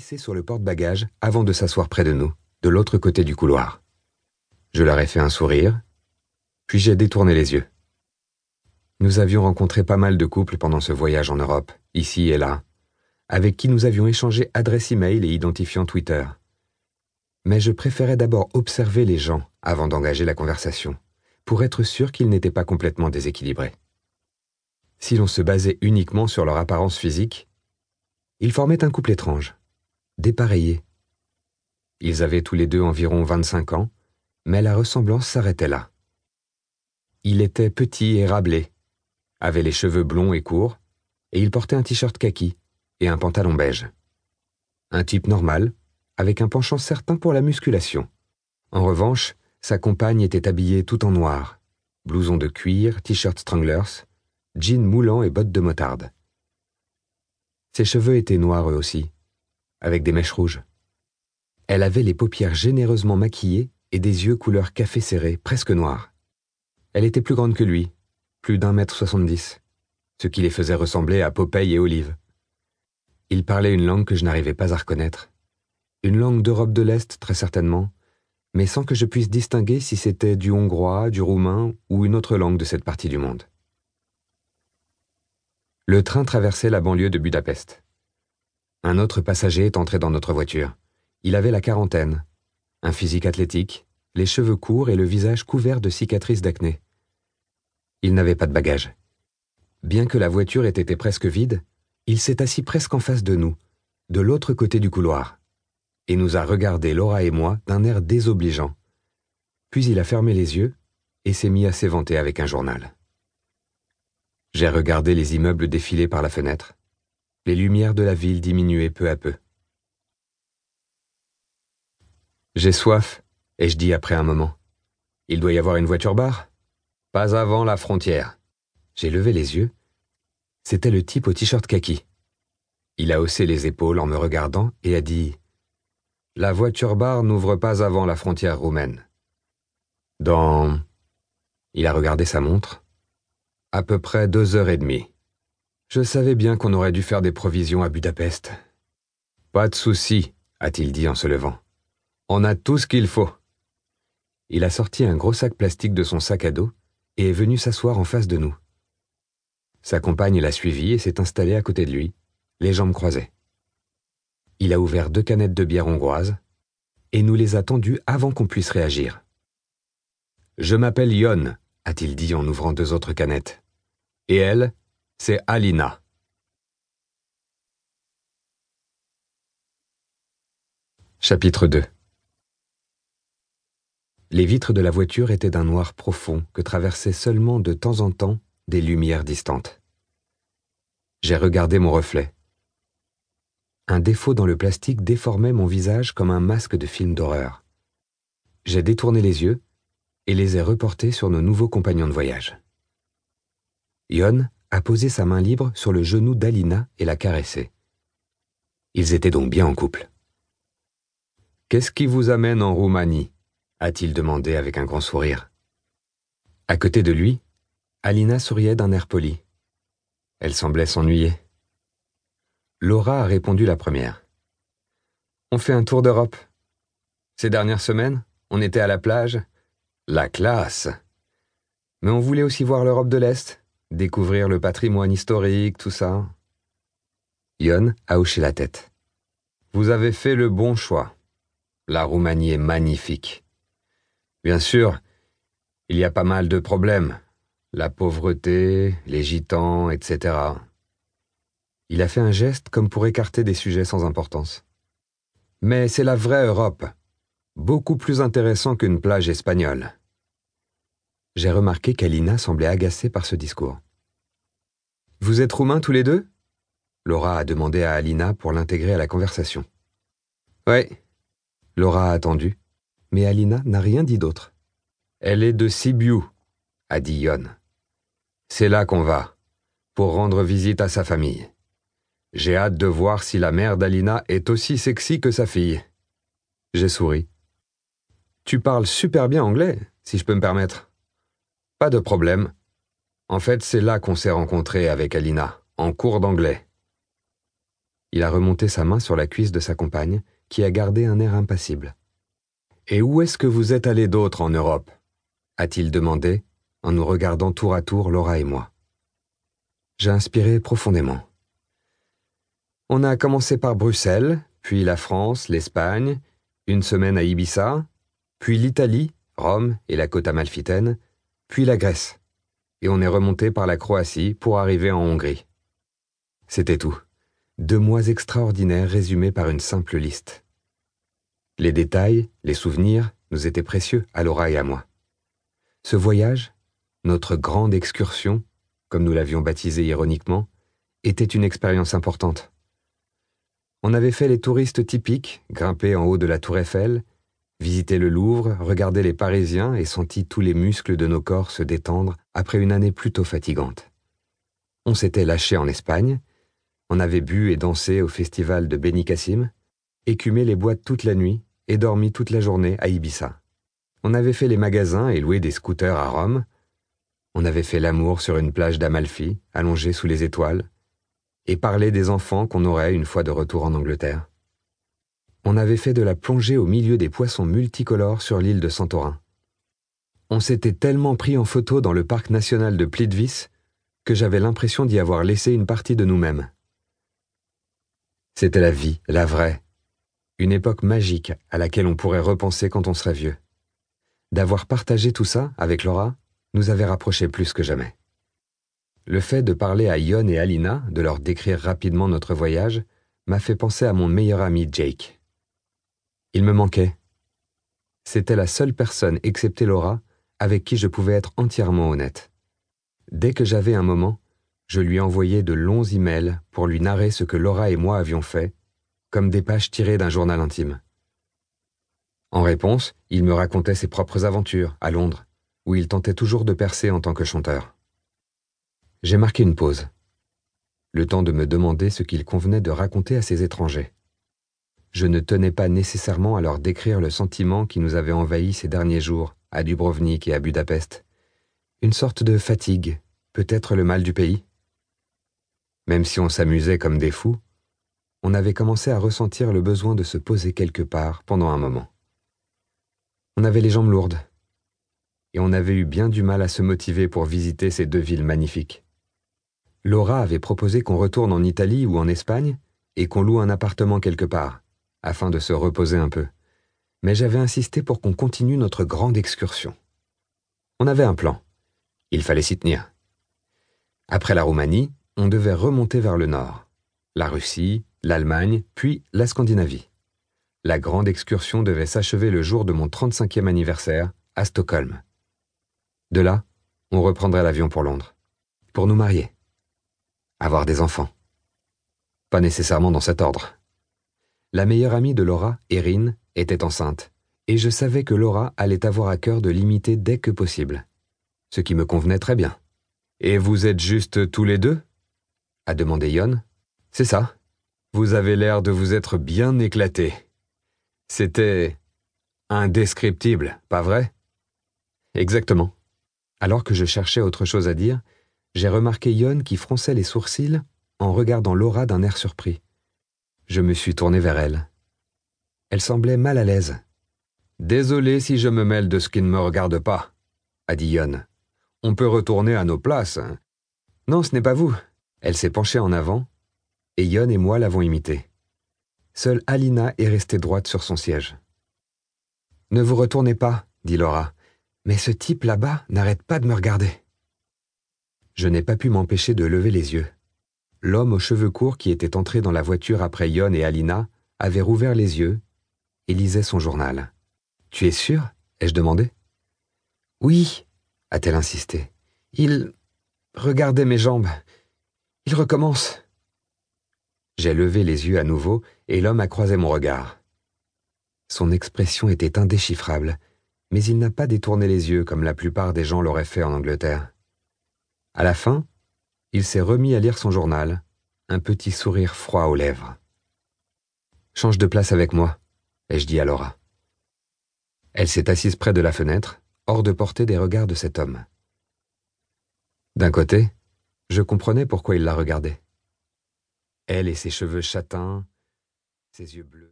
sur le porte-bagages avant de s'asseoir près de nous, de l'autre côté du couloir. Je leur ai fait un sourire, puis j'ai détourné les yeux. Nous avions rencontré pas mal de couples pendant ce voyage en Europe, ici et là, avec qui nous avions échangé adresse e-mail et identifiant Twitter. Mais je préférais d'abord observer les gens avant d'engager la conversation, pour être sûr qu'ils n'étaient pas complètement déséquilibrés. Si l'on se basait uniquement sur leur apparence physique, ils formaient un couple étrange dépareillés. Ils avaient tous les deux environ 25 ans, mais la ressemblance s'arrêtait là. Il était petit et rablé, avait les cheveux blonds et courts, et il portait un t-shirt kaki et un pantalon beige. Un type normal, avec un penchant certain pour la musculation. En revanche, sa compagne était habillée tout en noir, blouson de cuir, t-shirt stranglers, jean moulant et bottes de motarde. Ses cheveux étaient noirs eux aussi, avec des mèches rouges. Elle avait les paupières généreusement maquillées et des yeux couleur café serré, presque noirs. Elle était plus grande que lui, plus d'un mètre soixante-dix, ce qui les faisait ressembler à Popeye et Olive. Il parlait une langue que je n'arrivais pas à reconnaître. Une langue d'Europe de l'Est, très certainement, mais sans que je puisse distinguer si c'était du hongrois, du roumain ou une autre langue de cette partie du monde. Le train traversait la banlieue de Budapest. Un autre passager est entré dans notre voiture. Il avait la quarantaine, un physique athlétique, les cheveux courts et le visage couvert de cicatrices d'acné. Il n'avait pas de bagages. Bien que la voiture ait été presque vide, il s'est assis presque en face de nous, de l'autre côté du couloir, et nous a regardé Laura et moi d'un air désobligeant. Puis il a fermé les yeux et s'est mis à s'éventer avec un journal. J'ai regardé les immeubles défiler par la fenêtre les lumières de la ville diminuaient peu à peu. J'ai soif, ai-je dit après un moment. Il doit y avoir une voiture-bar Pas avant la frontière. J'ai levé les yeux. C'était le type au t-shirt kaki. Il a haussé les épaules en me regardant et a dit La voiture-bar n'ouvre pas avant la frontière roumaine. Dans. Il a regardé sa montre. À peu près deux heures et demie. Je savais bien qu'on aurait dû faire des provisions à Budapest. Pas de souci, a-t-il dit en se levant. On a tout ce qu'il faut. Il a sorti un gros sac plastique de son sac à dos et est venu s'asseoir en face de nous. Sa compagne l'a suivi et s'est installée à côté de lui, les jambes croisées. Il a ouvert deux canettes de bière hongroise et nous les a tendues avant qu'on puisse réagir. Je m'appelle Yon, a-t-il dit en ouvrant deux autres canettes. Et elle, c'est Alina. Chapitre 2 Les vitres de la voiture étaient d'un noir profond que traversaient seulement de temps en temps des lumières distantes. J'ai regardé mon reflet. Un défaut dans le plastique déformait mon visage comme un masque de film d'horreur. J'ai détourné les yeux et les ai reportés sur nos nouveaux compagnons de voyage. Yon a posé sa main libre sur le genou d'Alina et l'a caressé. Ils étaient donc bien en couple. Qu'est-ce qui vous amène en Roumanie? a-t-il demandé avec un grand sourire. À côté de lui, Alina souriait d'un air poli. Elle semblait s'ennuyer. Laura a répondu la première. On fait un tour d'Europe. Ces dernières semaines, on était à la plage. La classe. Mais on voulait aussi voir l'Europe de l'Est, découvrir le patrimoine historique, tout ça. Yon a hoché la tête. Vous avez fait le bon choix. La Roumanie est magnifique. Bien sûr, il y a pas mal de problèmes. La pauvreté, les gitans, etc. Il a fait un geste comme pour écarter des sujets sans importance. Mais c'est la vraie Europe, beaucoup plus intéressant qu'une plage espagnole. J'ai remarqué qu'Alina semblait agacée par ce discours. Vous êtes roumains tous les deux? Laura a demandé à Alina pour l'intégrer à la conversation. Oui. Laura a attendu, mais Alina n'a rien dit d'autre. Elle est de Sibiu, a dit Yon. C'est là qu'on va, pour rendre visite à sa famille. J'ai hâte de voir si la mère d'Alina est aussi sexy que sa fille. J'ai souri. Tu parles super bien anglais, si je peux me permettre. Pas de problème. En fait, c'est là qu'on s'est rencontrés avec Alina, en cours d'anglais. Il a remonté sa main sur la cuisse de sa compagne, qui a gardé un air impassible. Et où est-ce que vous êtes allés d'autres en Europe? A-t-il demandé, en nous regardant tour à tour Laura et moi. J'ai inspiré profondément. On a commencé par Bruxelles, puis la France, l'Espagne, une semaine à Ibiza, puis l'Italie, Rome et la côte amalfitaine, puis la Grèce, et on est remonté par la Croatie pour arriver en Hongrie. C'était tout. Deux mois extraordinaires résumés par une simple liste. Les détails, les souvenirs nous étaient précieux à Laura et à moi. Ce voyage, notre grande excursion, comme nous l'avions baptisé ironiquement, était une expérience importante. On avait fait les touristes typiques, grimpé en haut de la tour Eiffel, visité le Louvre, regardé les Parisiens et senti tous les muscles de nos corps se détendre après une année plutôt fatigante. On s'était lâché en Espagne, on avait bu et dansé au festival de Benicassim, écumé les boîtes toute la nuit et dormi toute la journée à Ibiza. On avait fait les magasins et loué des scooters à Rome. On avait fait l'amour sur une plage d'Amalfi, allongée sous les étoiles, et parlé des enfants qu'on aurait une fois de retour en Angleterre. On avait fait de la plongée au milieu des poissons multicolores sur l'île de Santorin. On s'était tellement pris en photo dans le parc national de Plitvice que j'avais l'impression d'y avoir laissé une partie de nous-mêmes. C'était la vie, la vraie, une époque magique à laquelle on pourrait repenser quand on serait vieux. D'avoir partagé tout ça avec Laura nous avait rapprochés plus que jamais. Le fait de parler à Yon et Alina, de leur décrire rapidement notre voyage, m'a fait penser à mon meilleur ami Jake. Il me manquait. C'était la seule personne, excepté Laura, avec qui je pouvais être entièrement honnête. Dès que j'avais un moment, je lui envoyais de longs emails pour lui narrer ce que Laura et moi avions fait, comme des pages tirées d'un journal intime. En réponse, il me racontait ses propres aventures à Londres, où il tentait toujours de percer en tant que chanteur. J'ai marqué une pause, le temps de me demander ce qu'il convenait de raconter à ces étrangers. Je ne tenais pas nécessairement à leur décrire le sentiment qui nous avait envahis ces derniers jours à Dubrovnik et à Budapest. Une sorte de fatigue, peut-être le mal du pays. Même si on s'amusait comme des fous, on avait commencé à ressentir le besoin de se poser quelque part pendant un moment. On avait les jambes lourdes. Et on avait eu bien du mal à se motiver pour visiter ces deux villes magnifiques. Laura avait proposé qu'on retourne en Italie ou en Espagne et qu'on loue un appartement quelque part, afin de se reposer un peu. Mais j'avais insisté pour qu'on continue notre grande excursion. On avait un plan. Il fallait s'y tenir. Après la Roumanie, on devait remonter vers le nord. La Russie, l'Allemagne, puis la Scandinavie. La grande excursion devait s'achever le jour de mon 35e anniversaire, à Stockholm. De là, on reprendrait l'avion pour Londres. Pour nous marier. Avoir des enfants. Pas nécessairement dans cet ordre. La meilleure amie de Laura, Erin, était enceinte, et je savais que Laura allait avoir à cœur de l'imiter dès que possible. Ce qui me convenait très bien. Et vous êtes juste tous les deux? a demandé Yon. C'est ça. Vous avez l'air de vous être bien éclatés. C'était indescriptible, pas vrai? Exactement. Alors que je cherchais autre chose à dire, j'ai remarqué Yon qui fronçait les sourcils en regardant Laura d'un air surpris. Je me suis tourné vers elle. Elle semblait mal à l'aise. Désolé si je me mêle de ce qui ne me regarde pas, a dit Yon. On peut retourner à nos places. Non, ce n'est pas vous. Elle s'est penchée en avant, et Yon et moi l'avons imitée. Seule Alina est restée droite sur son siège. Ne vous retournez pas, dit Laura, mais ce type là-bas n'arrête pas de me regarder. Je n'ai pas pu m'empêcher de lever les yeux. L'homme aux cheveux courts qui était entré dans la voiture après Yon et Alina avait rouvert les yeux et lisait son journal. Tu es sûr? ai-je demandé. Oui, a-t-elle insisté. Il. Regardez mes jambes. Il recommence. J'ai levé les yeux à nouveau et l'homme a croisé mon regard. Son expression était indéchiffrable, mais il n'a pas détourné les yeux comme la plupart des gens l'auraient fait en Angleterre. À la fin, il s'est remis à lire son journal, un petit sourire froid aux lèvres. Change de place avec moi, ai-je dit à Laura. Elle s'est assise près de la fenêtre, hors de portée des regards de cet homme. D'un côté, je comprenais pourquoi il la regardait. Elle et ses cheveux châtains, ses yeux bleus.